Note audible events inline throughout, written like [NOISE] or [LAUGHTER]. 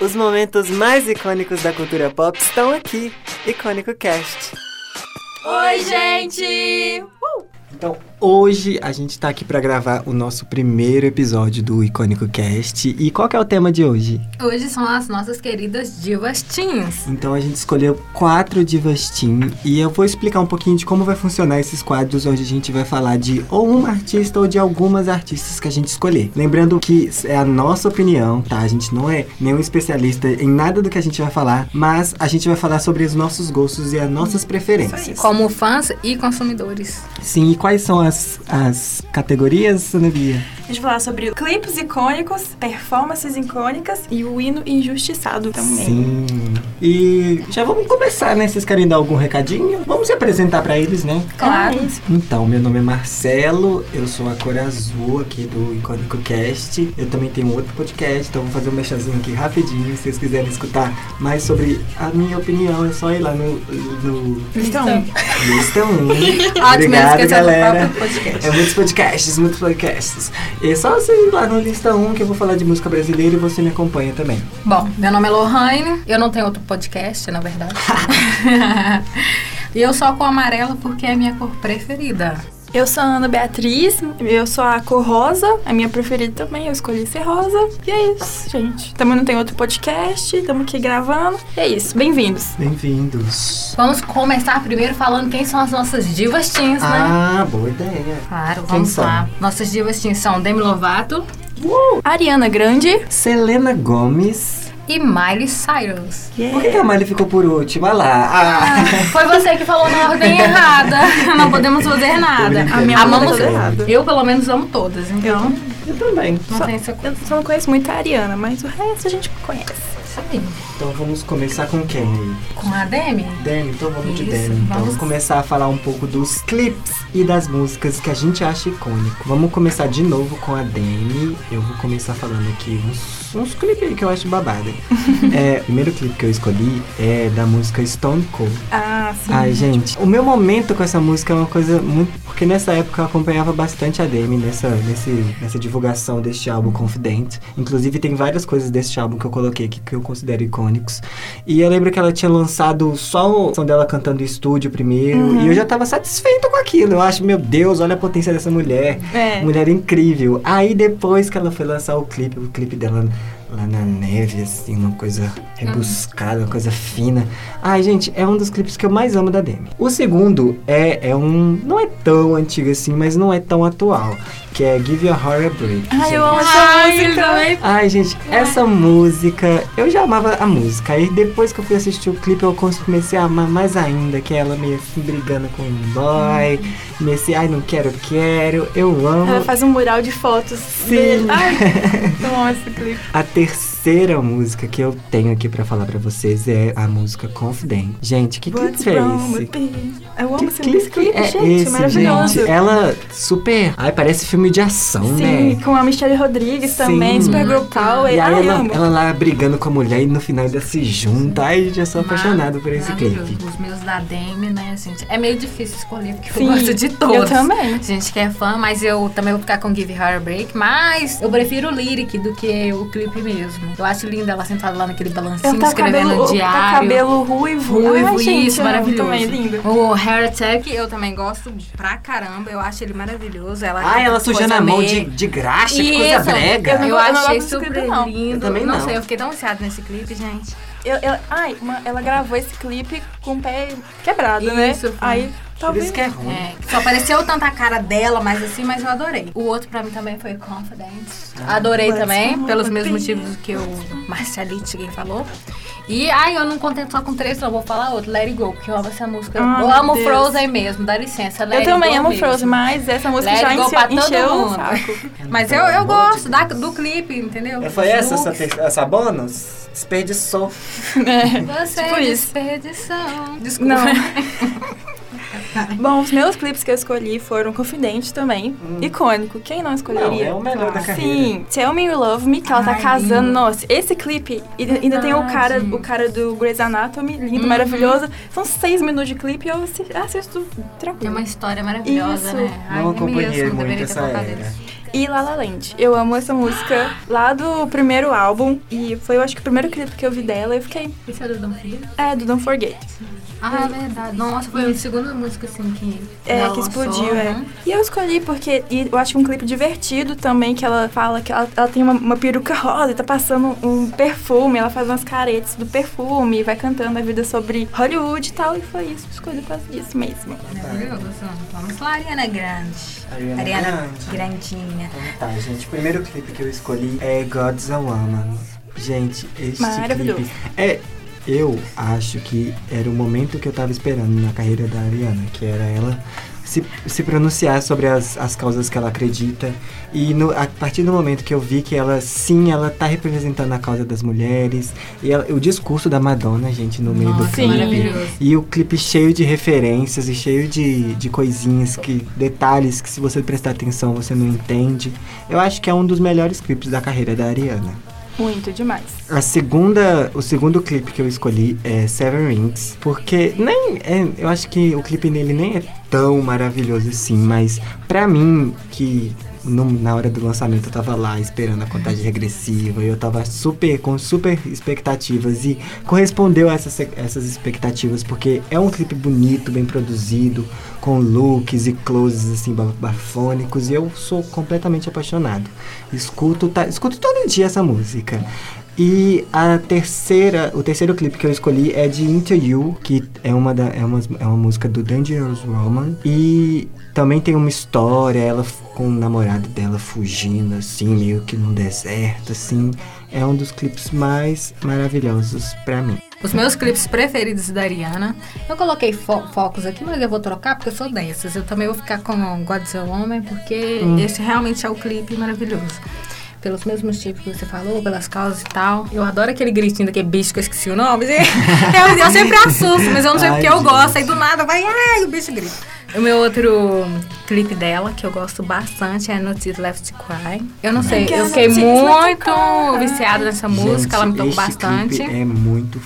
Os momentos mais icônicos da cultura pop estão aqui. Icônico Cast. Oi, gente! Então, hoje a gente tá aqui para gravar o nosso primeiro episódio do Icônico Cast. E qual que é o tema de hoje? Hoje são as nossas queridas divas teens. Então a gente escolheu quatro divas teen e eu vou explicar um pouquinho de como vai funcionar esses quadros onde a gente vai falar de ou uma artista ou de algumas artistas que a gente escolher. Lembrando que é a nossa opinião, tá? A gente não é nenhum especialista em nada do que a gente vai falar, mas a gente vai falar sobre os nossos gostos e as nossas preferências. Como fãs e consumidores. Sim, e quais são as, as categorias, Ana Bia? A gente vai falar sobre clipes icônicos, performances icônicas e o hino injustiçado também. Sim. E já vamos começar, né? Vocês querem dar algum recadinho? Vamos se apresentar pra eles, né? Claro. Isso. Então, meu nome é Marcelo, eu sou a cor azul aqui do Icônico Cast. Eu também tenho outro podcast, então vou fazer um mexazinho aqui rapidinho. Se vocês quiserem escutar mais sobre a minha opinião, é só ir lá no, no Então, Lista 1. Ótimo, Obrigado, galera. Podcast. É muitos podcasts, muitos podcasts. E só você ir lá no Lista 1 que eu vou falar de música brasileira e você me acompanha também. Bom, meu nome é Lohane, eu não tenho outro podcast, na verdade. [LAUGHS] [LAUGHS] e eu só com amarela porque é a minha cor preferida. Eu sou a Ana Beatriz, eu sou a cor rosa, a minha preferida também, eu escolhi ser rosa. E é isso, gente. Também não tem outro podcast, estamos aqui gravando. E é isso, bem-vindos. Bem-vindos. Vamos começar primeiro falando quem são as nossas divas teens, né? Ah, boa ideia. Claro, Quem vamos são? lá. Nossas divas teens são Demi Lovato Ariana Grande. Selena Gomes. E Miley Cyrus. Por que, a Miley ficou por último? Olha lá. Ah. Foi você que falou na ordem errada. [LAUGHS] Não podemos fazer nada. A minha Amamos. Eu, pelo menos, amo todas. Então, Eu também. não Só- tem essa Eu só não conheço muito a Ariana, mas o resto a gente conhece. Aí. Então vamos começar com quem aí? Com a Demi? Demi, então vamos de Isso, Demi. Então vamos. começar a falar um pouco dos clipes e das músicas que a gente acha icônico. Vamos começar de novo com a Demi. Eu vou começar falando aqui uns, uns clipes aí que eu acho babada. [LAUGHS] é, o primeiro clipe que eu escolhi é da música Stone Cold. Ah, sim. Ai, gente, o meu momento com essa música é uma coisa muito. Porque nessa época eu acompanhava bastante a Demi nessa, nesse, nessa divulgação deste álbum Confident. Inclusive, tem várias coisas deste álbum que eu coloquei aqui que eu considero icônicos. E eu lembro que ela tinha lançado só o som dela cantando estúdio primeiro. E eu já tava satisfeito com aquilo. Eu acho, meu Deus, olha a potência dessa mulher. É. Mulher incrível. Aí depois que ela foi lançar o clipe, o clipe dela lá na neve, assim, uma coisa rebuscada, uma coisa fina. Ai, gente, é um dos clipes que eu mais amo da Demi. O segundo é, é um. Não é tão antigo assim, mas não é tão atual. Que é Give Your Heart a Break. Ai, gente. eu amo essa Ai, música. também. Ai, gente, essa música, eu já amava a música. Aí depois que eu fui assistir o clipe, eu comecei a amar mais ainda, que é ela meio assim brigando com um boy, meio assim, ai, não quero, quero. Eu amo. Ela faz um mural de fotos. Sim. dele. Ai, [LAUGHS] eu amo esse clipe. A terceira música que eu tenho aqui pra falar pra vocês é a música Confident. Gente, que What's clipe é? Eu amo Que esse, esse clipe, é gente, esse, maravilhoso. gente? Ela super. Ai, parece filme de ação, Sim, né? com a Michelle Rodrigues também, Sim. super girl power. E aí Ai, ela, ela lá brigando com a mulher e no final ainda se junta. Ai, já sou apaixonado por esse clipe. Os meus da Demi, né, gente? É meio difícil escolher, porque Sim, eu gosto de todos. eu também. Gente que é fã, mas eu também vou ficar com Give Her a Break. Mas eu prefiro o lyric do que o clipe mesmo. Eu acho linda ela sentada lá naquele balancinho, tá escrevendo cabelo, diário. tá cabelo ruivo. Ruivo, Ai, gente, isso, maravilhoso. Também, lindo. O Hair Attack eu também gosto pra caramba. Eu acho ele maravilhoso. Ela Ai, ela sujando a mão meio- de, de graxa, que coisa brega. Eu não- Eu, eu não achei super clipe, não. lindo. Eu também não. sei, eu fiquei tão viciada nesse clipe, gente. Eu, eu- ai, uma- ela gravou esse clipe com o pé quebrado, né? Isso, foi. Aí, Por talvez... isso que é ruim. É, só apareceu tanta a cara dela, mas assim, mas eu adorei. O outro pra mim também foi Confidence. Adorei Let's também, pelos mesmos motivos que o Marcelite falou. E, ai, eu não contento só com três, não vou falar outro. Let It Go, porque eu amo essa música. Ah, eu amo Deus. Frozen mesmo, dá licença. Let Eu também amo mesmo. Frozen, mas essa música Let já Go pra encheu, todo encheu o mundo. saco. [LAUGHS] Mas eu, eu gosto da- do clipe, entendeu? É, Foi essa, Looks. essa, essa bônus? Desperdiçou. É. [LAUGHS] Você Tipo é isso. desperdição. Desculpa. Não. [LAUGHS] Bom, os meus clipes que eu escolhi foram Confidente também. Icônico. Quem não escolheria? Não, é o melhor da carreira. Sim, Tell Me You Love Me, que ela tá Ai, casando. lindo. Nossa, esse clipe, e ainda tem o cara, Verdade. o cara do Grey's Anatomy, lindo, Uhum. maravilhoso. São seis minutos de clipe e eu assi- assisto Tem tranquilo. uma história maravilhosa, Isso. né? Ai, Não acompanhei mesmo, muito deveria ter essa era. E La La Land. Eu amo essa música lá do primeiro álbum e foi, eu acho que o primeiro clipe que eu vi dela e eu fiquei, Esse é do Don't Forget? é, do Don't Forget. Ah, é verdade. Nossa, foi a segunda música, assim, que É, que explodiu, é. né? E eu escolhi porque e eu acho um clipe divertido também, que ela fala que ela, ela tem uma, uma peruca rosa e tá passando um perfume, ela faz umas caretas do perfume e vai cantando a vida sobre Hollywood e tal, e foi isso, escolhi por causa disso mesmo. Maravilhoso. Vamos lá, Ariana Grande. Ariana Ariana Grande. Grandinha. Então tá, gente. O primeiro clipe que eu escolhi é God's a Woman. Gente, este Maravilhoso. clipe... É, eu acho que era o momento que eu tava esperando na carreira da Ariana, que era ela se, se pronunciar sobre as, as causas que ela acredita. E no- a partir do momento que eu vi que ela, sim, ela tá representando a causa das mulheres. E ela- o discurso da Madonna, gente, no meio do Nossa, clipe. maravilhoso. E o clipe cheio de referências e cheio de, de coisinhas, que detalhes que se você prestar atenção você não entende. Eu acho que é um dos melhores clipes da carreira da Ariana. Muito demais. A segunda, o segundo clipe que eu escolhi é Seven Rings, porque nem é, eu acho que o clipe nele nem é tão maravilhoso assim, mas pra mim que no- na hora do lançamento eu tava lá esperando a contagem regressiva e eu tava super com super expectativas e correspondeu a essas, essas expectativas porque é um clipe bonito, bem produzido, com looks e closes assim ba- bafônicos e eu sou completamente apaixonado. Escuto, tá, escuto todo dia essa música. E a terceira, o terceiro clipe que eu escolhi é de Into You, que é uma, da, é uma, é uma música do Dangerous Woman. E também tem uma história, ela com o namorado dela fugindo, assim, meio que num deserto, assim. É um dos clipes mais maravilhosos pra mim. Os meus clipes preferidos da Ariana. Eu coloquei fo- focos aqui, mas eu vou trocar porque eu sou dessas. Eu também vou ficar com God's a Woman, porque Hum. esse realmente é o clipe maravilhoso. Pelos mesmos motivos que você falou, pelas causas e tal. Eu adoro aquele gritinho daquele bicho que eu esqueci o nome. [LAUGHS] eu, eu sempre assusto, mas eu não sei Ai, porque eu gente. gosto. Aí do nada vai, ai, o bicho grita. O meu outro clipe dela, que eu gosto bastante, é Notice Left to Cry. Eu não sei, eu fiquei muito viciada nessa música, Gente, ela me tocou bastante. é muito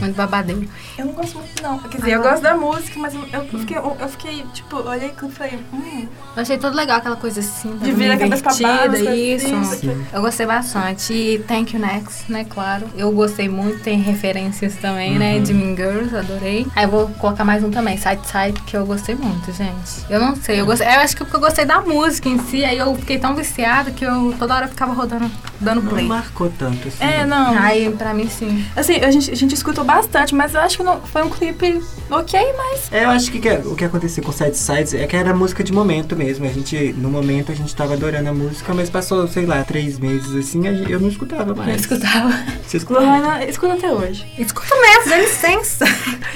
Muito babadeiro. Eu não gosto muito, não. Quer dizer, eu gosto da música, mas eu, eu fiquei, eu, eu fiquei, tipo, olhei e falei, hum, Eu achei tudo legal, aquela coisa assim, de vir divertida, isso. isso. Eu gostei bastante. E Thank You Next, né, claro. Eu gostei muito, tem referências também, né, Uhum. de Mean Girls, adorei. Aí eu vou colocar mais um também, Side Side, que eu gostei muito, gente. Eu não sei, eu gostei, eu acho que porque eu gostei da música em si, aí eu fiquei tão viciada que eu toda hora ficava rodando, dando Não play. marcou tanto assim. É, não. Aí, pra mim, sim. Assim, a gente, a gente escutou bastante, mas eu acho que não, foi um clipe ok, mas. É, eu acho que, que o que aconteceu com Side Sides é que era música de momento mesmo. A gente, no momento, a gente tava adorando a música, mas passou, sei lá, três meses assim, eu não escutava Eu mais. escutava. Você escutava? Lohana escuta até hoje. Escuta mesmo, dá licença.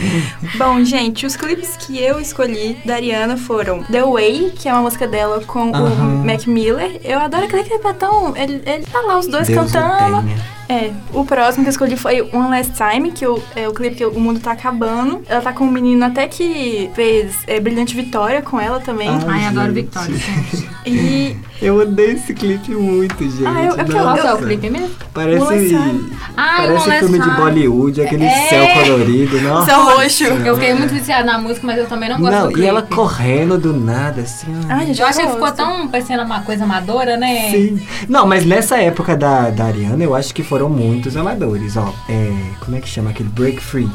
[LAUGHS] Bom, gente, os clipes que eu escolhi da Ariana foram The Way, que é uma música dela com o Aham. Mac Miller. Eu adoro aquele clipe, é tão. Ele, ele tá lá, os dois Deus cantando. É, o próximo que eu escolhi foi One Last Time, que eu- é o clipe que o mundo tá acabando. Ela tá com um menino até que fez é, Brilhante Vitória com ela também. Ah, Ai, adoro [LAUGHS] gente. E. Eu odeio esse clipe muito, gente. Ah, eu- eu quero- é o clipe mesmo? Parece. Ai, parece filme de Bollywood, aquele É. céu colorido. Nossa. Céu roxo. Eu fiquei muito viciada na música, mas eu também não gosto Não, do clipe. e ela correndo do nada, assim. Ai, gente, Eu achei que ficou tão parecendo uma coisa amadora, né? Sim. Não, mas nessa época da, da Ariana, eu acho que foram muitos amadores, ó. É, como é que chama aquele Break Free?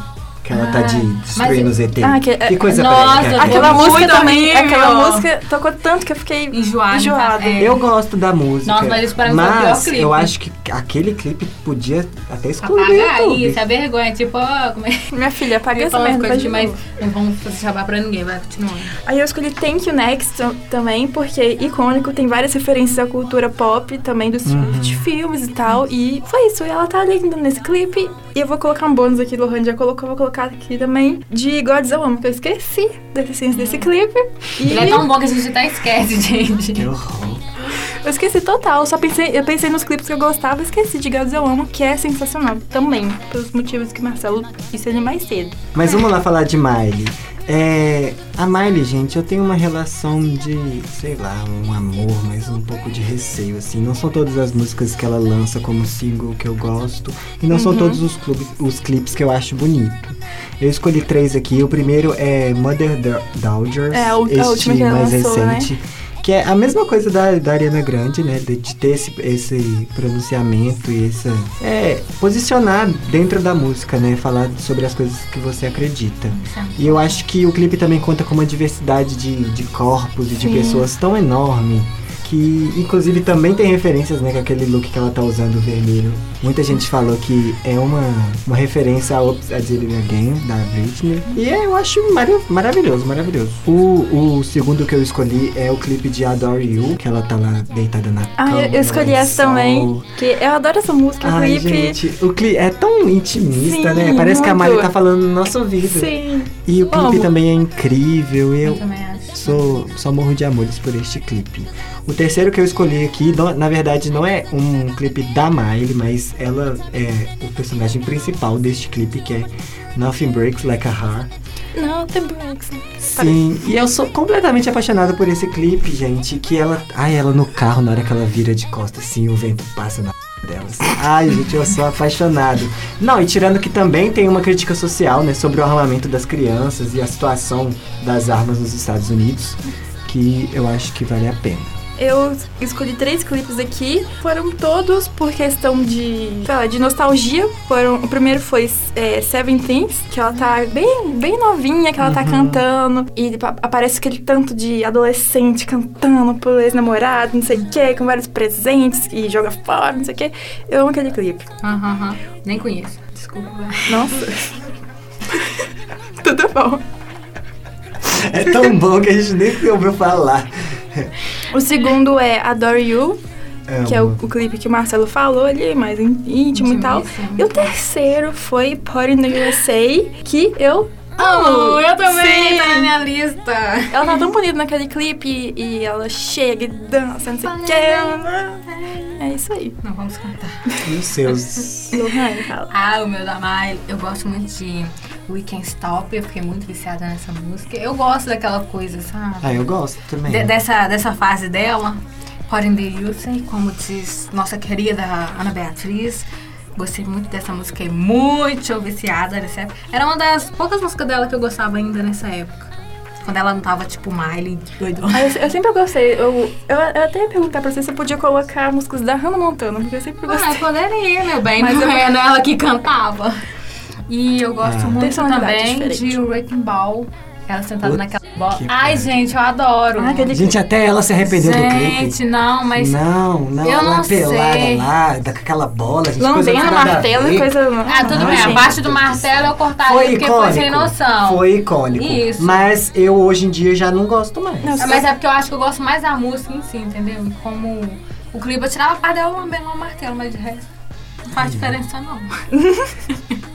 Que ela tá Ah, de destruindo mas- os ET. Ah, que- que coisa Nossa, parecida. Aquela Muito música também. horrível. Aquela música tocou tanto que eu fiquei Enjoada. enjoada. É. Eu gosto da música. Nossa, mas isso o pior mas clipe. eu acho que aquele clipe podia até excluir Apagar isso, é vergonha. Tipo, ó, como é que. Minha filha, apaga essa merda. de novo. Não vamos jabá pra ninguém, vai continuando. Aí eu escolhi Thank You Next tam- também, porque é icônico, tem várias referências à cultura pop, também dos Uhum. de filmes e tal. E foi isso, e ela tá ali nesse clipe. E eu vou colocar um bônus aqui, Lohan já colocou, eu vou colocar aqui também, de God's a Woman, que eu esqueci da existência desse clipe. E Ele é tão bom que a gente até esquece, [LAUGHS] gente. Que horror. eu esqueci total, só pensei, eu pensei nos clipes que eu gostava e esqueci de God's a Woman, que é sensacional também, pelos motivos que Marcelo disse ali mais cedo. Mas vamos lá falar de Miley. É, a Miley, gente, eu tenho uma relação de, sei lá, um amor, mas um pouco de receio, assim. Não são todas as músicas que ela lança como single que eu gosto, e não são Uhum. todos os, clubes, os clipes que eu acho bonito. Eu escolhi três aqui. O primeiro é Mother Daughters, É, este mais lançou, né? Que é a mesma coisa da, da Ariana Grande, né? De, de ter esse, esse pronunciamento e esse. É, posicionar dentro da música, né? Falar sobre as coisas que você acredita. E eu acho que o clipe também conta com uma diversidade de, de corpos e de Sim. pessoas tão enorme. Que inclusive também tem referências, né? Com aquele look que ela tá usando vermelho. Muita gente falou que é uma, uma referência a Oops, I Did It Again, da Britney. E é, eu acho marav- maravilhoso, maravilhoso. O, o segundo que eu escolhi é o clipe de Adore You, que ela tá lá deitada na Ah, cama. eu, eu escolhi essa também. Que eu adoro essa música, o Ai, clipe. gente, o clipe é tão intimista, Sim, né? Parece que a muito. Mari tá falando no nosso ouvido. Sim. E o clipe também é incrível. Eu Eu também acho. sou só morro de amores por este clipe. O terceiro que eu escolhi aqui, não- na verdade, não é um clipe da Miley, mas ela é o personagem principal deste clipe, que é Nothing Breaks Like a Heart. Tem breaks. Sim, e eu sou completamente apaixonado por esse clipe, gente. Que ela. Ai, ela no carro, na hora que ela vira de costas, assim, o vento passa na [LAUGHS] dela. assim. Ai, gente, eu sou apaixonado. Não, e tirando que também tem uma crítica social, né, sobre o armamento das crianças e a situação das armas nos Estados Unidos, que eu acho que vale a pena. Eu escolhi três clipes aqui. Foram todos por questão de, lá, de nostalgia. Foram, o primeiro foi é, Seven Things, que ela tá bem, bem novinha, que ela tá Uhum. cantando. E pa- aparece aquele tanto de adolescente cantando pro ex-namorado, não sei o quê, com vários presentes e joga fora, não sei o quê. Eu amo aquele clipe. Aham, aham. Nem conheço. Desculpa. Nossa. [LAUGHS] Tudo bom. É tão bom que a gente nem ouviu falar. [LAUGHS] O segundo é Adore You, que é o, o clipe que o Marcelo falou ali, mais ín- íntimo e tal. E o terceiro foi Party in the USA, que eu Amo, amo. eu também, Sim. tá na minha lista. Ela tá tão bonita naquele clipe e ela chega e dança, não sei o que. É isso aí. Não vamos cantar. E os seus. [LAUGHS] Lohane fala. Ah, o meu da Miley, eu gosto muito de We Can't Stop, eu fiquei muito viciada nessa música. Eu gosto daquela coisa, sabe? Ah, eu gosto também. De- dessa, dessa fase dela, Pot in the USA, como diz nossa querida Ana Beatriz. Gostei muito dessa música, fiquei muito viciada nessa época. Era uma das poucas músicas dela que eu gostava ainda nessa época. Quando ela não tava tipo Miley, doidona. Ah, Eu, eu sempre gostei. Eu, eu, eu até ia perguntar pra você se eu podia colocar músicas da Hannah Montana, porque eu sempre Ah, gostei. poderia, meu bem, Mas não era ela que cantava. E eu gosto Ah. muito também diferente. de Wrecking Ball. Ela sentada Putz, naquela bola. Ai, pariu. gente, eu adoro. Ah, aquele Gente, até ela se arrependeu do clipe. Gente, não, mas. Não, não, eu ela não pelada sei. lá, daquela bola, gente. coisa Lambendo a martelo ver. e coisa. Ah, tudo Não, bem. Gente, parte do martelo eu cortaria Foi porque icônico. foi sem noção. Foi icônico. Isso. Mas eu hoje em dia já não gosto mais. Não, Ah, Mas é porque eu acho que eu gosto mais da música em si, entendeu? Como o clipe eu tirava a parte dela lambendo o martelo, mas de resto não faz diferença não. [LAUGHS]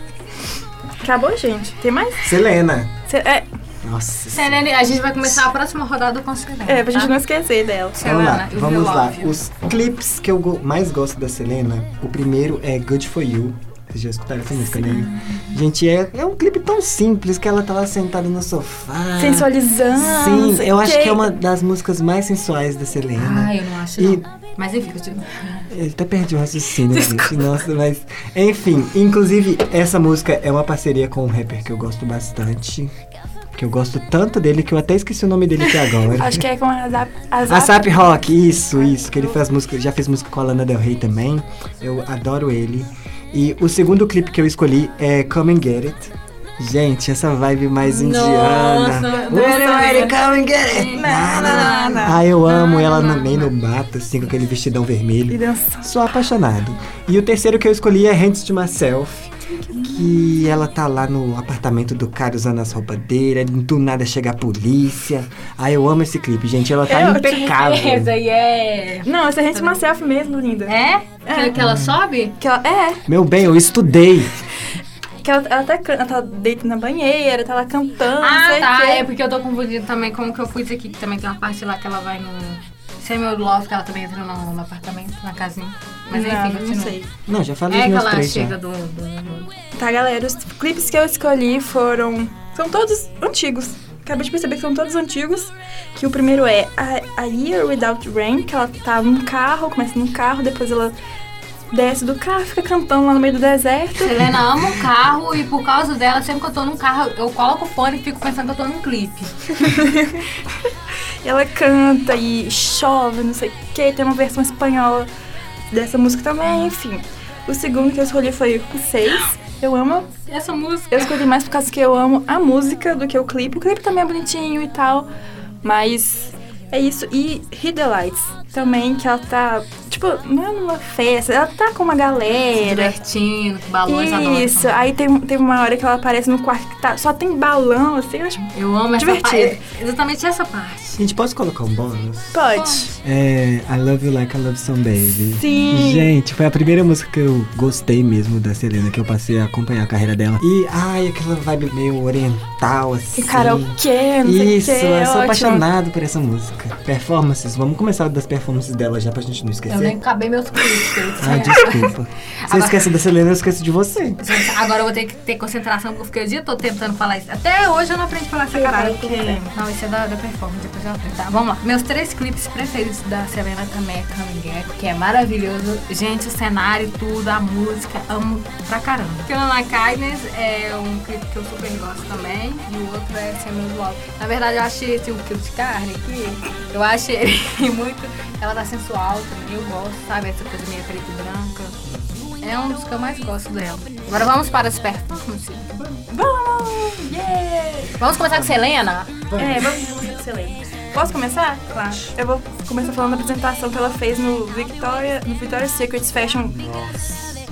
Acabou, gente. Tem mais? Selena. É, Nossa. Selene, a gente vai começar a próxima rodada com Selena. é, pra gente tá? não esquecer dela. Vamos lá, vamos lá. Os clipes que eu go- mais gosto da Selena, o primeiro é Good For You. Vocês já escutaram essa música, né? Gente, é, é um clipe tão simples que ela tá lá sentada no sofá. Sensualizando. Sim, eu acho quê. que é uma das músicas mais sensuais da Selena. Ah, eu não acho E- não. Mas enfim, continua. Eu até perdi o raciocínio, gente. Nossa, mas. Enfim, inclusive, essa música é uma parceria com um rapper que eu gosto bastante. Que eu gosto tanto dele que eu até esqueci o nome dele aqui agora. Acho que é com a Zap. A Zap. Asap Rock, isso, isso. Que ele faz música, já fez música com a Lana Del Rey também. Eu adoro ele. E o segundo clipe que eu escolhi é Come and Get It. Gente, essa vibe mais indiana. Nossa, Ready, come and get it. Na, na, na. Ah, eu amo ela Na, meio no mato, assim, com aquele vestidão E vermelho. dança. Sou apaixonado. E o terceiro que eu escolhi é Hands to Myself. Que ela tá lá no apartamento do cara usando as roupas dele, do nada chega a polícia. Ah, eu amo esse clipe, gente. Ela tá Eu impecável. Essa aí é. Não, essa é Rente Myself mesmo, linda. É? Que, que ela sobe? Que ela, é, Meu bem, eu estudei. que ela, ela, tá, ela tá deitando na banheira, tá lá cantando, Ah, tá. É porque eu tô confundindo também com o que eu pus aqui, que também tem uma parte lá que ela vai no. Samuel Love, que ela também entra no, no apartamento, na casinha. Mas não, enfim, não continua. sei. Não, já falei É meus ela três chega do, do- Tá, galera, os clipes que eu escolhi foram. São todos antigos. Acabei de perceber que são todos antigos. Que o primeiro é a, a Year Without Rain, que ela tá num carro, começa num carro, depois ela desce do carro, fica cantando lá no meio do deserto. Selena ama um carro e por causa dela, sempre que eu tô num carro, eu coloco o fone e fico pensando que eu tô num clipe. E [LAUGHS] ela canta e chove, não sei o que. Tem uma versão espanhola dessa música também, enfim. O segundo que eu escolhi foi o 6. Eu amo. Essa música. Eu escolhi mais por causa que eu amo a música do que o clipe. O clipe também é bonitinho e tal. Mas é isso. E Hit the Lights também, que ela tá, tipo, não é numa festa, ela tá com uma Se galera. divertindo, com balões adoro Isso, aí tem, tem uma hora que ela aparece no quarto que tá, só tem balão, assim, eu acho. Eu amo essa Divertido. parte. Exatamente essa parte. Gente, posso colocar um bônus? Pode. É I Love You Like I Love Some Baby. Sim. Gente, foi a primeira música que eu gostei mesmo da Selena, que eu passei a acompanhar a carreira dela. E, ai, aquela vibe meio oriental, assim. E karaokê, não sei o Isso, que. eu sou ótimo. apaixonado por essa música. Performances, vamos começar das performances dela já pra gente não Eu esquecer. nem acabei meus clipes. Ah, desculpa. [LAUGHS] Você Agora- esquece da Selena, eu esqueço de você. Agora eu vou ter que ter concentração, porque eu fiquei o dia todo tentando falar isso. Até hoje eu não aprendi a falar essa caralho. Porque... Não, isso é da, da performance, depois eu aprendo. Tá, vamos lá. Meus três clipes preferidos da Selena também é Coming Back, que é maravilhoso. Gente, o cenário, tudo, a música, amo pra caramba. Killing Like Kindness é um clipe que eu super gosto também. E o outro é Love. Na verdade, eu achei esse um quilo de carne aqui. Eu achei ele [LAUGHS] muito. Ela tá sensual também, eu gosto, sabe? Essa coisa meio preta e branca. É um dos que eu mais gosto dela. Agora vamos para as performances. Vamos! Yeah! Vamos começar com Selena? É, vamos vamos excelente. Posso começar? Claro. Eu vou começar falando da apresentação que ela fez no Victoria, no Victoria's Secret Fashion.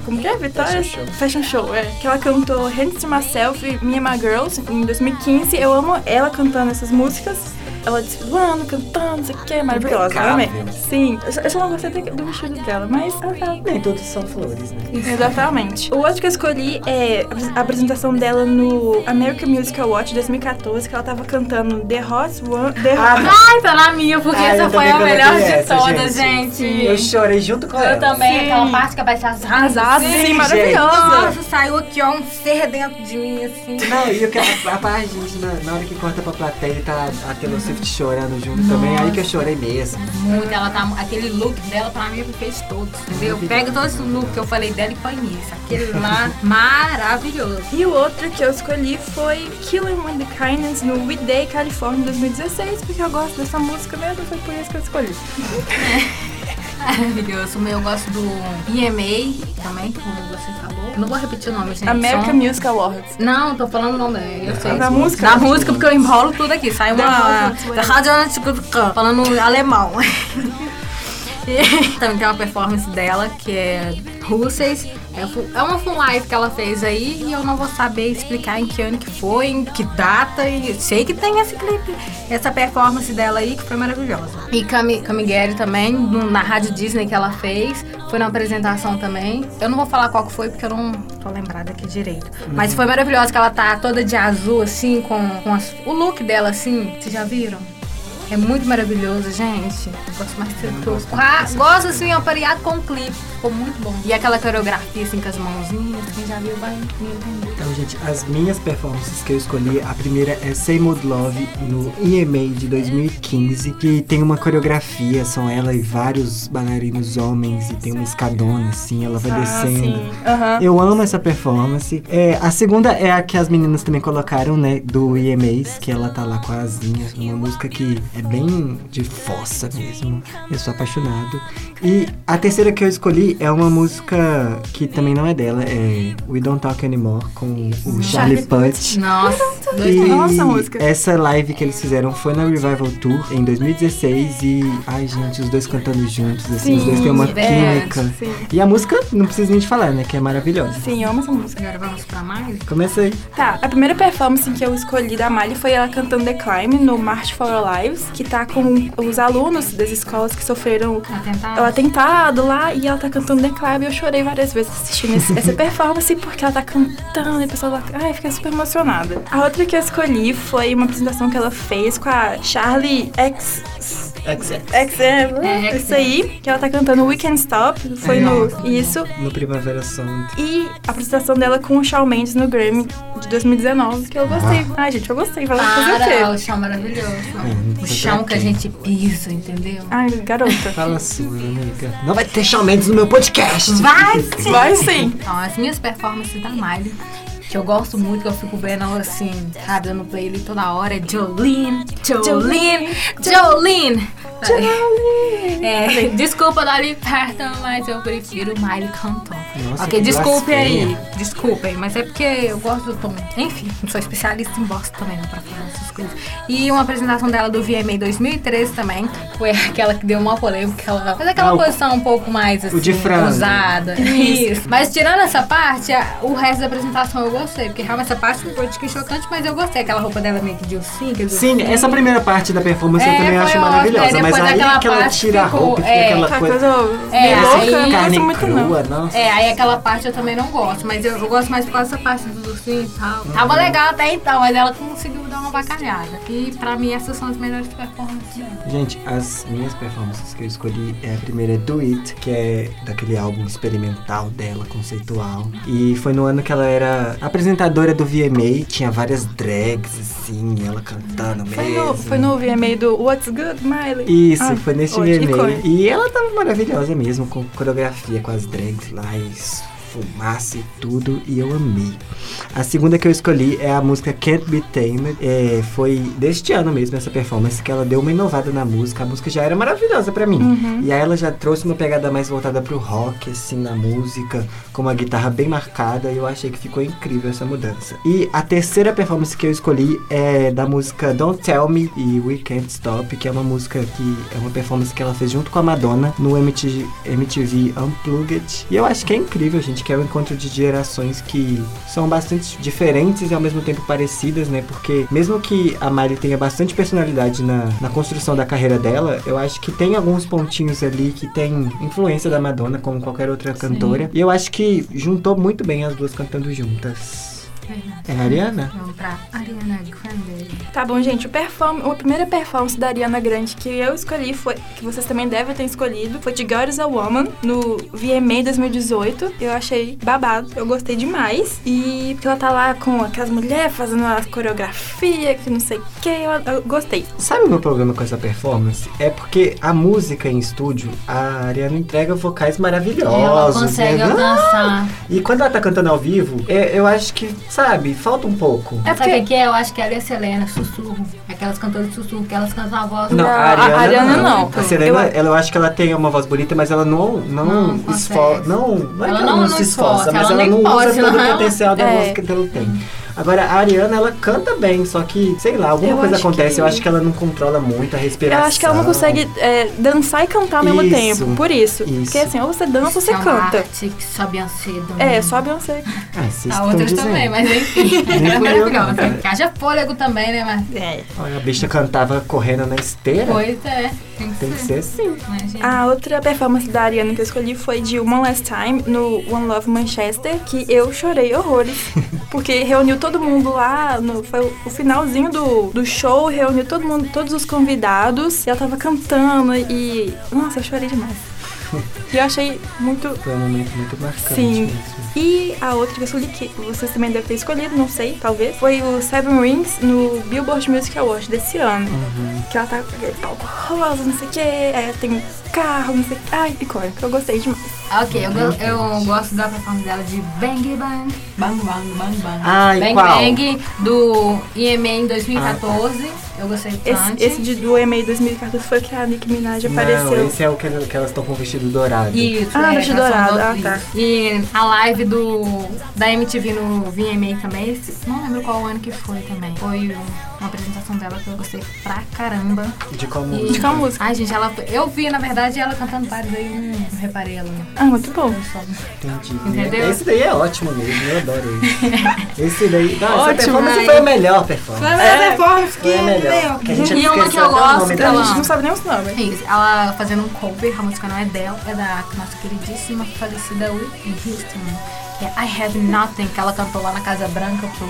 Como que é? Victoria's Fashion Show. Fashion Show, é. Que ela cantou Hands to Myself e Me and My Girls em 2015. Eu amo ela cantando essas músicas. Ela desfilando, cantando, não sei o que, maravilhosa. Amei. Sim. Eu só- eu não gostei do do vestido dela, mas ela tá Nem todos são flores, né? Exatamente. O outro que eu escolhi é a apresentação dela no American Music Award 2014, que ela tava cantando The Hot One. The Ah, Hot... Ai, tá na minha, porque Ah, essa eu foi a melhor de essa, todas, gente. gente. Eu chorei junto com ela. Eu também, Sim. aquela parte que aparece as Arrasada, Sim, sim, maravilhosa. Nossa, saiu aqui, ó, um ser dentro de mim, assim. Não, e o que a, a parte, gente, na, na hora que corta pra plateia e tá a Taylor Swift chorando junto também, aí que eu chorei mesmo. Muito, ela tá. Aquele look dela, pra mim, fez todos, entendeu? Pega todo esse look que eu falei dela e põe nisso. Aquele lá, [LAUGHS] maravilhoso. E o outro que eu escolhi foi Killing with the Kindness no We Day California 2016, porque eu gosto dessa música mesmo, foi por isso que eu escolhi. [LAUGHS] Maravilhoso. O meu eu gosto do EMA também, como você falou. Eu não vou repetir o nome, gente. American só- Music Awards. Não, tô falando o nome, eu sei. Da música? Da música, porque eu enrolo tudo aqui. Sai uma. Falando alemão. [LAUGHS] Também tem uma performance dela que é Russes. É é uma full live que ela fez aí e eu não vou saber explicar em que ano que foi, em que data. E sei que tem esse clipe, essa performance dela aí que foi maravilhosa. E Cami, Camigueri também, na rádio Disney que ela fez, foi na apresentação também. Eu não vou falar qual que foi porque eu não tô lembrada aqui direito. Mas foi maravilhosa que ela tá toda de azul, assim, com, com as- o look dela, assim. Vocês já viram? É muito maravilhoso, gente. Gosto mais de tudo. Ah, Gosto assim, ó, pareado com o clipe. Ficou muito bom. E aquela coreografia assim com as mãozinhas, quem já viu vai entender. Então, gente, as minhas performances que eu escolhi, a primeira é Say Mood Love no EMA de 2015, que tem uma coreografia, são ela e vários bailarinos homens, e tem uma escadona, assim, ela vai Ah, descendo. Aham. Eu amo essa performance. É, a segunda é a que as meninas também colocaram, né? Do EMAs, que ela tá lá com a asinha. Uma música que é bem de fossa mesmo. Eu sou apaixonado. E a terceira que eu escolhi é uma música que também não é dela, é We Don't Talk Anymore, com o Charlie, Puth. Nossa, E Nossa, música. essa live que eles fizeram foi na Revival Tour em 2016 e, ai gente, os dois cantando juntos, assim, os dois têm uma é, química. Sim. E a música, não preciso nem de falar, né, que é maravilhosa. Sim, eu amo essa música. Agora vamos pra? Começa aí. Tá, a primeira performance que eu escolhi da Miley foi ela cantando The Climb no March for Our Lives, que tá com os alunos das escolas que sofreram Atentado? o atentado lá e ela tá cantando The Climb e eu chorei várias vezes assistindo esse- [LAUGHS] essa performance porque ela tá cantando e a pessoa lá, ai, fica super emocionada. A outra que eu escolhi foi uma apresentação que ela fez com a Charlie X XX. XM, É, isso aí, que ela tá cantando We Can't Stop, foi É. no isso. No Primavera Sound. E a apresentação dela com o Shawn Mendes no Grammy de 2019, que eu gostei. Ai, gente, eu gostei. Vai fazer o Para, quê? o chão maravilhoso. É, o chão que a gente pisa, entendeu? Ai, garota. Fala sua, amiga. Não vai ter Shawn Mendes no meu podcast. Vai sim! Vai sim. Então, as minhas performances da Miley, que eu gosto muito, que eu fico vendo ela assim, sabe, dando play ali toda hora, é Jolene, Jolene, Jolene. É, desculpa, Dolly Parton, mas eu prefiro Miley Canton. Nossa, ok, que desculpe aí, blasfêmia. desculpem, mas é porque eu gosto do tom. Enfim, não sou especialista em bosta também, não, pra falar essas coisas. E uma apresentação dela do VMA 2013 também, foi [LAUGHS] aquela que deu uma polêmica, ela fez aquela Ah, o- posição um pouco mais assim, de frango. ousada. [LAUGHS] Isso. Mas tirando essa parte, a- o resto da apresentação eu gostei, porque realmente essa parte foi um chocante, mas eu gostei. Aquela roupa dela meio que de ursinho, aquele Sim, ursinho. essa primeira parte da performance eu É, também foi acho maravilhosa. é, Mas aí que ela tira a ficou- roupa e fica é, aquela Aquela coisa. coisa É, meio aí- louca, eu não carne gosto muito não. crua, nossa. É, aí aquela parte eu também não gosto, mas eu, eu gosto mais por causa dessa parte do ursinho e tal. Tava legal até então, mas ela conseguiu bacalhada. E pra mim essas são as melhores performances. Gente, as minhas performances que eu escolhi é a primeira é Do It, que é daquele álbum experimental dela, conceitual. E foi no ano que ela era apresentadora do VMA, tinha várias drags, assim, ela cantando Foi mesmo. no, foi no VMA do What's Good, Miley? Isso, Ah, foi nesse VMA. E ela tava maravilhosa mesmo, com coreografia, com as drags lá e fumaça e tudo, e eu amei. A segunda que eu escolhi é a música Can't Be Tamed. É, foi deste ano mesmo essa performance que ela deu uma inovada na música. A música já era maravilhosa pra mim. Uhum. E aí ela já trouxe uma pegada mais voltada pro rock, assim, na música, com uma guitarra bem marcada, e eu achei que ficou incrível essa mudança. E a terceira performance que eu escolhi é da música Don't Tell Me e We Can't Stop, que é uma música que é uma performance que ela fez junto com a Madonna no MTV, MTV Unplugged. E eu acho que é incrível, gente, que é um encontro de gerações que são bastante diferentes e ao mesmo tempo parecidas, né? Porque mesmo que a Miley tenha bastante personalidade na, na construção da carreira dela, eu acho que tem alguns pontinhos ali que tem influência da Madonna, como qualquer outra cantora. E eu acho que juntou muito bem as duas cantando juntas. É a Ariana? Vamos pra Ariana Grande. Tá bom, gente. O perform... A primeira performance da Ariana Grande que eu escolhi foi, que vocês também devem ter escolhido, foi de is a Woman, no VMA 2018. Eu achei babado, eu gostei demais. E porque ela tá lá com aquelas mulheres fazendo a coreografia, que não sei o que, eu, eu gostei. Sabe o meu problema com essa performance? É porque a música em estúdio, a Ariana entrega vocais maravilhosos. Ela consegue né? alcançar. E quando ela tá cantando ao vivo, é- eu acho que, sabe, falta um pouco. É sabe o que que é? Eu acho que ela e a Selena, sussurro. Aquelas cantoras de sussurro, que elas cantam a voz. Não, Não, a a Ariana, Ariana não. não. A Selena, Eu- ela, eu acho que ela tem uma voz bonita, mas ela não, não, Não esforça. Não, não é Ela que ela não- não, se esforça, esforça, mas ela ela nem não pode, usa todo não. o potencial da É. música que ela tem. Agora, a Ariana, ela canta bem, só que, sei lá, alguma Eu coisa acontece. que- Eu acho que ela não controla muito a Eu respiração. acho que ela não consegue é, dançar e cantar ao mesmo Isso, tempo. Por isso. isso. Porque assim, ou você dança ou você é uma canta. arte que só Beyoncé. É, só a Beyoncé. Ah, vocês A outras dizendo. também, mas enfim. Nem [LAUGHS] é eu, maravilhosa. Que haja fôlego também, né, mas... É. Olha, a bicha cantava correndo na esteira. Pois é, tem que Tem que ser. ser assim. Imagina. A outra performance da Ariana que eu escolhi foi de One Last Time no One Love Manchester, que eu chorei horrores. [LAUGHS] Porque reuniu todo mundo lá, no, foi o- finalzinho do, do show, reuniu todo mundo, todos os convidados, e ela tava cantando e. Nossa, eu chorei demais. E eu achei muito. Foi um momento muito marcante Sim. mesmo. E a outra que eu escolhi, que vocês também devem ter escolhido, não sei, talvez, foi o Seven Rings no Billboard Music Awards desse ano. Uhum. Que ela tá com aquele palco rosa, não sei o que, é, tem um carro, não sei o que. Ai, icônico, eu gostei demais. Ok, eu, go- eu gosto da performance dela de Bang Bang. Bang Bang Bang Bang. Ai, Bang qual? Bang do IMA em 2014. Eu gostei Esse, bastante. esse de, do EMA 2014 foi que a Nicki Minaj apareceu. Não, esse é o que, que elas estão com o vestido dourado. Isso, Ah, é, vestido dourado, ah, tá. E a live do, da MTV no VMA também, esse- não lembro qual ano que foi também. Foi um- uma apresentação dela que eu gostei pra caramba. De qual E- música? De qual música? Ai, gente, ela, eu vi, na verdade, ela cantando vários aí, eu não reparei ela. não. Ah, muito bom. Entendi. Entendeu? Esse daí é ótimo mesmo, eu adoro ele. [LAUGHS] Esse daí. Não, essa Ótimo, performance né? foi a melhor performance. Foi a melhor É, performance que Foi a melhor. Que a gente E uma que eu gosto nome A gente não sabe nem os nomes. Isso, ela fazendo um cover, a música não é dela, é da nossa queridíssima falecida Whitney Houston. Que é I Have Nothing, que ela cantou lá na Casa Branca pro,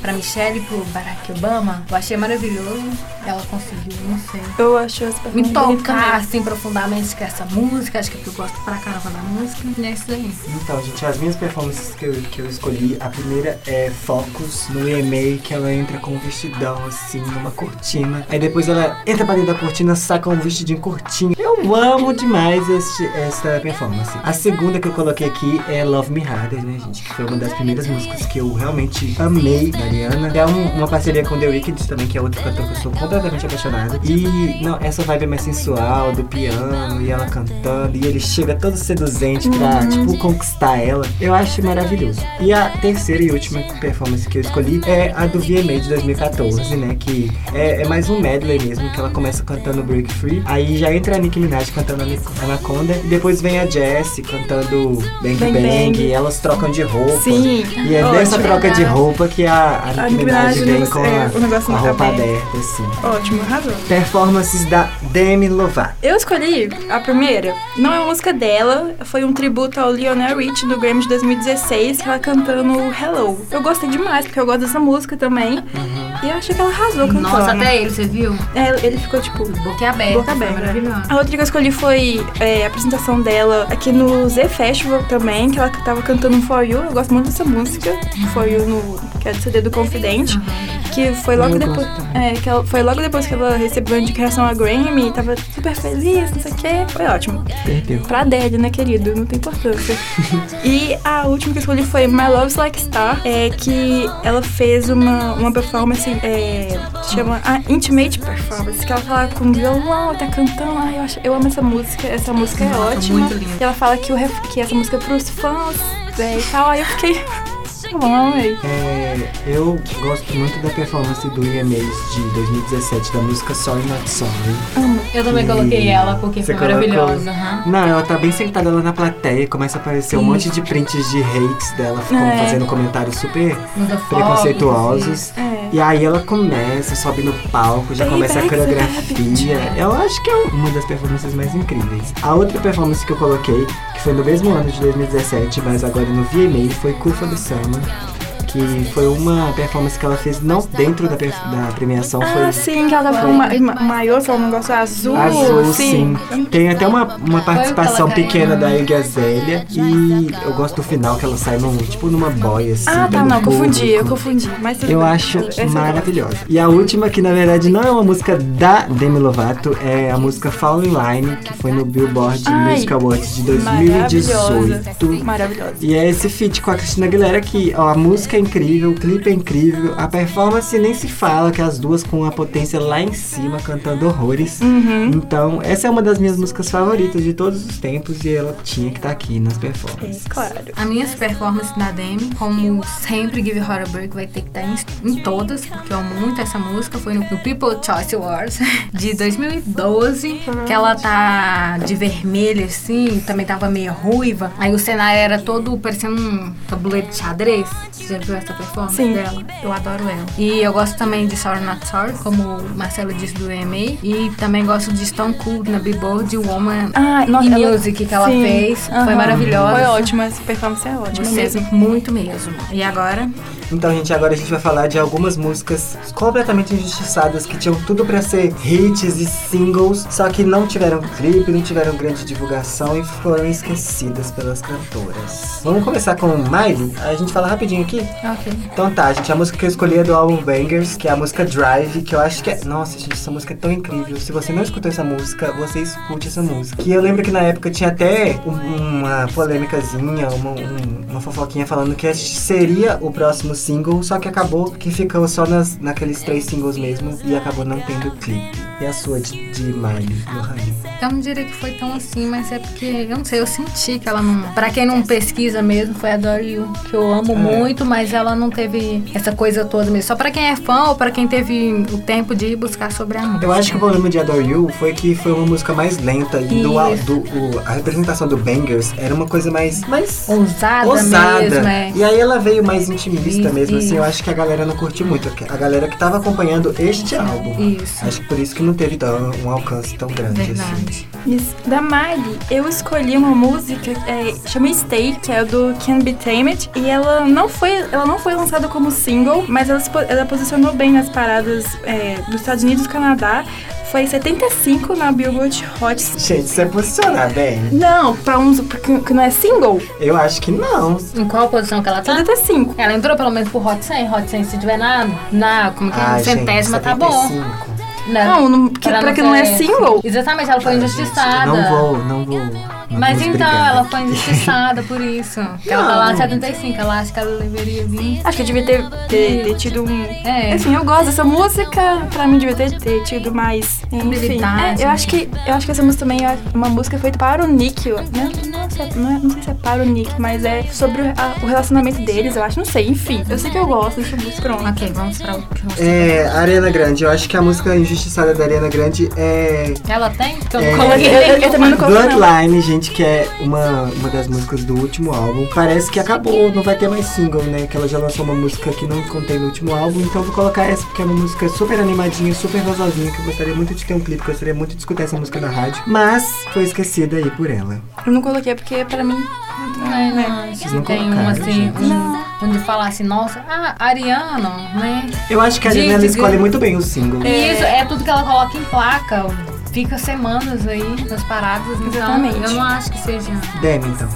pra Michelle e pro Barack Obama. Eu achei maravilhoso. Ela conseguiu, não sei. Eu acho essa Me tocar assim profundamente com essa música. Acho que eu gosto pra caramba da música. E é isso aí. Então, gente, as minhas performances que eu, que eu escolhi, a primeira é Focus, no EMA, que ela entra com um vestidão, assim, numa cortina. Aí depois ela entra pra dentro da cortina, saca um vestidinho curtinho. Eu amo demais este, esta performance. A segunda que eu coloquei aqui é Love Me Harder, né, gente? Que foi uma das primeiras músicas que eu realmente amei da Ariana. É um- uma parceria com The Wicked também, que é outro cantor que eu sou completamente apaixonada. E não, essa vibe é mais sensual, do piano, e ela cantando, e ele chega todo seduzente pra, tipo, conquistar ela. Eu acho maravilhoso. E a terceira e última performance que eu escolhi é a do VMA de 2014, né? Que é, é mais um medley mesmo, que ela começa cantando Break Free. Aí já entra a Nicki Minaj cantando Anaconda. E depois vem a Jessie cantando Bang Bang. Bang Bang. E elas trocam de roupa. Sim. E é Ótimo. nessa troca de roupa que a, a Nicki Minaj vem negócio- com é, a, a tá roupa bem. aberta, assim. Ótimo, arrasou. Performances da Demi Lovato. Eu escolhi a primeira. Não é uma música dela, foi um tributo ao Lionel Rich no Grammy de 2016, que ela cantando Hello. Eu gostei demais, porque eu gosto dessa música também. E eu achei que ela arrasou cantando. Nossa, até ele, você viu? É, ele ficou tipo. Boca aberta. Boca aberta. Maravilhoso. A outra que eu escolhi foi é, a apresentação dela aqui no Z Festival também, que ela tava cantando um For You. Eu gosto muito dessa música, For You, no, que é do CD do Confidente. Que foi logo Eu depois. É, que ela, foi logo depois que ela recebeu a indicação a Grammy, tava super feliz, não sei o quê. Foi ótimo. Perdeu. Pra Dead, né, querido? Não tem importância. e a última que eu escolhi foi My Love's Like Star, é, que ela fez uma, uma performance, é, chama a Intimate Performance, que ela lá com violão, tá cantando. Ai, eu, acho, eu amo essa música, essa música é Nossa, ótima. E ela fala que, o, que essa música é pros fãs é, e tal. Aí eu fiquei. Amei. É, eu gosto muito da performance do EMAs de 2017 da música Sorry Not Sorry. Eu também E coloquei ela porque você foi colocou? maravilhosa. aham. Não, ela tá bem sentada lá na plateia, começa a aparecer um Sim. monte de prints de hates dela, ficam É. fazendo comentários super preconceituosos. É. E aí ela começa, sobe no palco, já começa a coreografia. Eu acho que é uma das performances mais incríveis. A outra performance que eu coloquei, que foi no mesmo ano de 2017, mas agora no VMA, foi Kufa do Summer. Que foi uma performance que ela fez não dentro da, da premiação, Ah, foi sim, que ela tava com uma, uma, maiô, sei lá, um negócio azul. Azul, sim. Tem até uma, uma participação ela pequena da Iggy Azalea. E eu gosto do final que ela sai num, tipo numa boia, assim. Ah, tá, não, confundi, eu público. confundi. Mas Eu bem. acho maravilhosa. E a última, que na verdade não é uma música da Demi Lovato, é a música Fall in Line, que foi no Billboard Ai, Music Awards de Maravilhosa. 2018. Maravilhosa. E é esse feat com a Cristina Aguilera que, ó, a música é incrível, o clipe é incrível, a performance nem se fala, que as duas com a potência lá em cima, cantando horrores. Uhum. Então, essa é uma das minhas músicas favoritas de todos os tempos e ela tinha que estar aqui nas performances. É, claro. A minhas performances da Demi, como sempre, Give Her a Break vai ter que estar em, em todas, porque eu amo muito essa música. Foi no, no People Choice Awards [LAUGHS] de 2012, que ela tá de vermelho assim, também tava meio ruiva. Aí o cenário era todo parecendo um tabuleiro de xadrez. Você viu essa performance Sim. dela? Eu adoro ela. E eu gosto também de Sorry Not Sorry, como o Marcelo disse do EMA. E também gosto de Stone Cold na Billboard Woman Ah, e nossa, ela- Music que ela sim. fez. Foi Aham. maravilhosa. Foi ótima, essa performance é ótima Você mesmo. muito mesmo. E agora? Então, gente, agora a gente vai falar de algumas músicas completamente injustiçadas que tinham tudo pra ser hits e singles, só que não tiveram clipe, não tiveram grande divulgação e foram esquecidas pelas cantoras. Vamos começar com Miley? A gente fala rapidinho aqui. Ok. Então tá, gente, a música que eu escolhi é do álbum Bangers, que é a música Drive, que eu acho que é. Nossa, gente, essa música é tão incrível. Se você não escutou essa música, você escute essa música. Que eu lembro que na época tinha até um- uma polêmicazinha, uma, um- uma fofoquinha falando que seria o próximo single, só que acabou que ficou só nas, naqueles três singles mesmo e acabou não tendo clipe. E a sua de, de Miley, Lohane? Eu não diria que foi tão assim, mas é porque, eu não sei, eu senti que ela não. Pra quem não pesquisa mesmo, foi Adore You, que eu amo É. muito, mas ela não teve essa coisa toda mesmo. Só pra quem é fã ou pra quem teve o tempo de ir buscar sobre a música. Eu acho que o problema de Adore You foi que foi uma música mais lenta e do, do- o- a representação do Bangers era uma coisa mais, mais Ousada, ousada. mesmo, é. E aí ela veio mais intimista Isso, mesmo, assim, eu isso. acho que a galera não curtiu muito. A galera que tava acompanhando este álbum. Isso. Acho que por isso que não teve tão- um alcance tão grande assim. Verdade. Isso. Da Miley, eu escolhi uma música é, chama Stay, que é do Can Be Tamed, e ela não foi, ela não foi lançada como single, mas ela, ela posicionou bem nas paradas é, dos Estados Unidos e do Canadá. Foi 75 na Billboard Hot. Gente, você posicionar bem? Não, pra um que não é single, Eu acho que não. Em qual posição que ela tá? 75. Ela entrou pelo menos pro Hot 100. Hot 100, se tiver na, na como que é? Ai, gente, centésima, tá bom. 75. Não, não, que, Ela pra que não é single. Exatamente, ela foi Ai, injustiçada. gente, não vou, não vou. Mas então, ela foi injustiçada por isso. Porque Ela tá lá Não. em 75, ela acha que ela deveria vir. Acho que eu devia ter, ter, ter tido um. É. Assim, eu gosto dessa música, pra mim devia ter, ter tido mais. Enfim. É, eu acho que eu acho que essa música também é uma música feita para o Nick. Né? Não, sei, não, é- não sei se é para o Nick, mas é sobre o, a- o relacionamento deles, eu acho. Não sei, enfim. Eu sei que eu gosto dessa música. Pronto. Ok, vamos pra o que você É, Ariana Grande, eu acho que a música injustiçada da Ariana Grande é Ela tem? Porque eu É. não coloquei Eu- eu- eu também não coloquei. Bloodline, gente, que é uma, uma das músicas do último álbum. Parece que acabou, não vai ter mais single, né? Que ela já lançou uma música que não contém no último álbum, então eu vou colocar essa porque é uma música super animadinha, super gostosinha, que eu gostaria muito de ter um clipe, gostaria muito de escutar essa música na rádio. Mas foi esquecida aí por ela. Eu não coloquei porque pra mim. É, não, acho Vocês que não tem um colocaram, assim, gente. um, onde falar assim, nossa, ah, Ariana, né? Eu acho que a Gente, Ariana escolhe muito bem o single. E isso é tudo que ela coloca em placa, fica semanas aí nas paradas, então Exatamente. eu não acho que seja. Demi, então.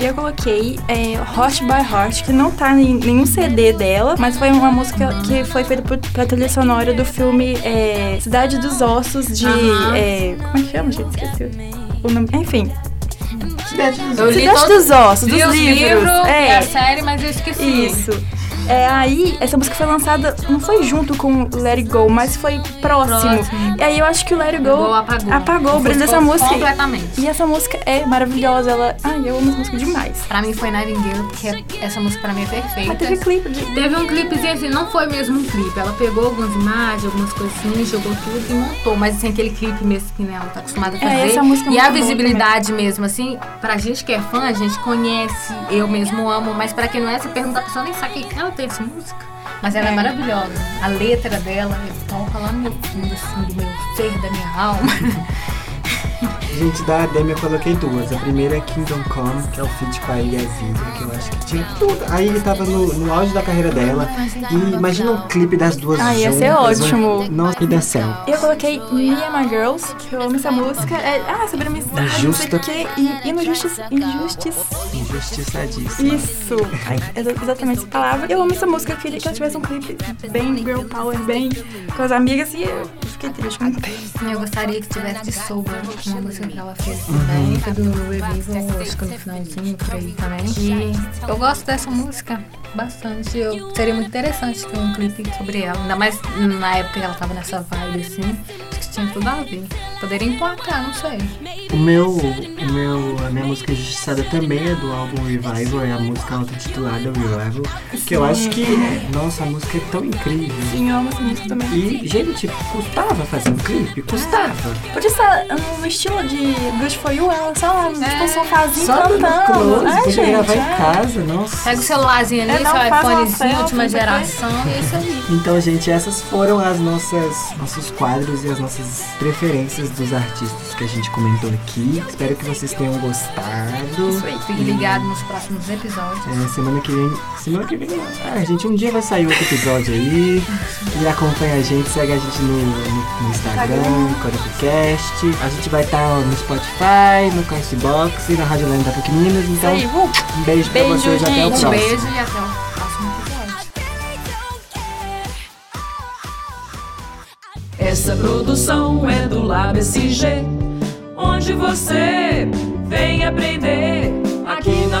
Eu coloquei é, Hot by Heart, que não tá em nenhum CD dela, mas foi uma música que foi feita por, pra trilha sonora do filme é, Cidade dos Ossos, de. Aham. é, como é que chama, gente? Esqueci o nome. Enfim, Cidade dos li Cidade dos Ossos, dos os livros. livros e é. a série, mas eu esqueci. Isso. É, aí, essa música foi lançada, não foi junto com Let It Go, mas foi próximo. Próximo. E aí eu acho que o Let It Go Igual apagou. apagou o brilho dessa música. Completamente. E essa música é maravilhosa. Ela. Ai, eu amo essa música demais. Pra mim foi Nightingale, porque essa música pra mim é perfeita. Mas teve clipe de. Teve um clipezinho assim, não foi mesmo um clipe. Ela pegou algumas imagens, algumas coisinhas, jogou tudo e montou. Mas assim, aquele clipe mesmo que né, ela tá acostumada a É, fazer. essa música é e a visibilidade mesmo, assim, pra gente que é fã, a gente conhece, eu mesmo amo, mas pra quem não é, você pergunta a pessoa nem sabe que ela tem essa música. Mas ela é, É. maravilhosa. A letra dela toca lá no meu fundo, assim, do meu ser, da minha alma. [LAUGHS] Gente, da Demi eu coloquei duas. A primeira é Kingdom Come, que é o feat com a Vida, que eu acho que tinha tudo. Aí ele tava no, no auge da carreira dela. E imagina um clipe das duas Ah, ia juntas. ser um- ótimo. Nossa, e da céu. Eu coloquei Me and My Girls, que eu amo essa música. É, ah, sobre amizade, não sei Injusta. o quê. E, e no Justiça. Injustiça. Injustiçadíssima. Isso. Exa- exatamente essa palavra. Eu amo essa música. Eu queria que ela tivesse um clipe bem girl power, bem com as amigas. E eu fiquei triste, tem. Eu gostaria que tivesse de Sober, uma música que ela fez também, foi do Revival, acho que no finalzinho por aí também. E eu gosto dessa música bastante. Eu, seria muito interessante ter um clipe sobre ela, ainda mais na época que ela tava nessa vibe assim. Acho que tinha tudo a ver. Poderia emplacar, não sei. O meu, o meu, a minha música injustiçada também é do álbum Revival, é a música auto-titulada Revival. Que eu acho que, nossa, a música é tão incrível. Sim, eu amo essa música também. E, gente, custava fazer um clipe? Custava. Podia estar no estilo de Good For You, ela só tipo, um sofazinho Só cantando. close, podia gente, gravar é. em casa, nossa. Pega o celularzinho ali, É, não, seu iPhonezinho, última geração, e é isso aí. Então, gente, essas foram as nossas nossos quadros e as nossas preferências dos artistas que a gente comentou aqui. Espero que vocês tenham gostado. Isso aí. Fique ligado nos próximos episódios. É, semana que vem. Semana que vem. Ah, gente, um dia vai sair outro episódio aí. E acompanha a gente, segue a gente no, no, no Instagram, Corapcast. A gente vai estar no Spotify, no Castbox e na Rádio Lenda da Pequeninas. Então, aí, um beijo pra Beijo, vocês até o gente. Um próximo. beijo e até o próximo Essa produção é do Lab SG, onde você vem aprender aqui na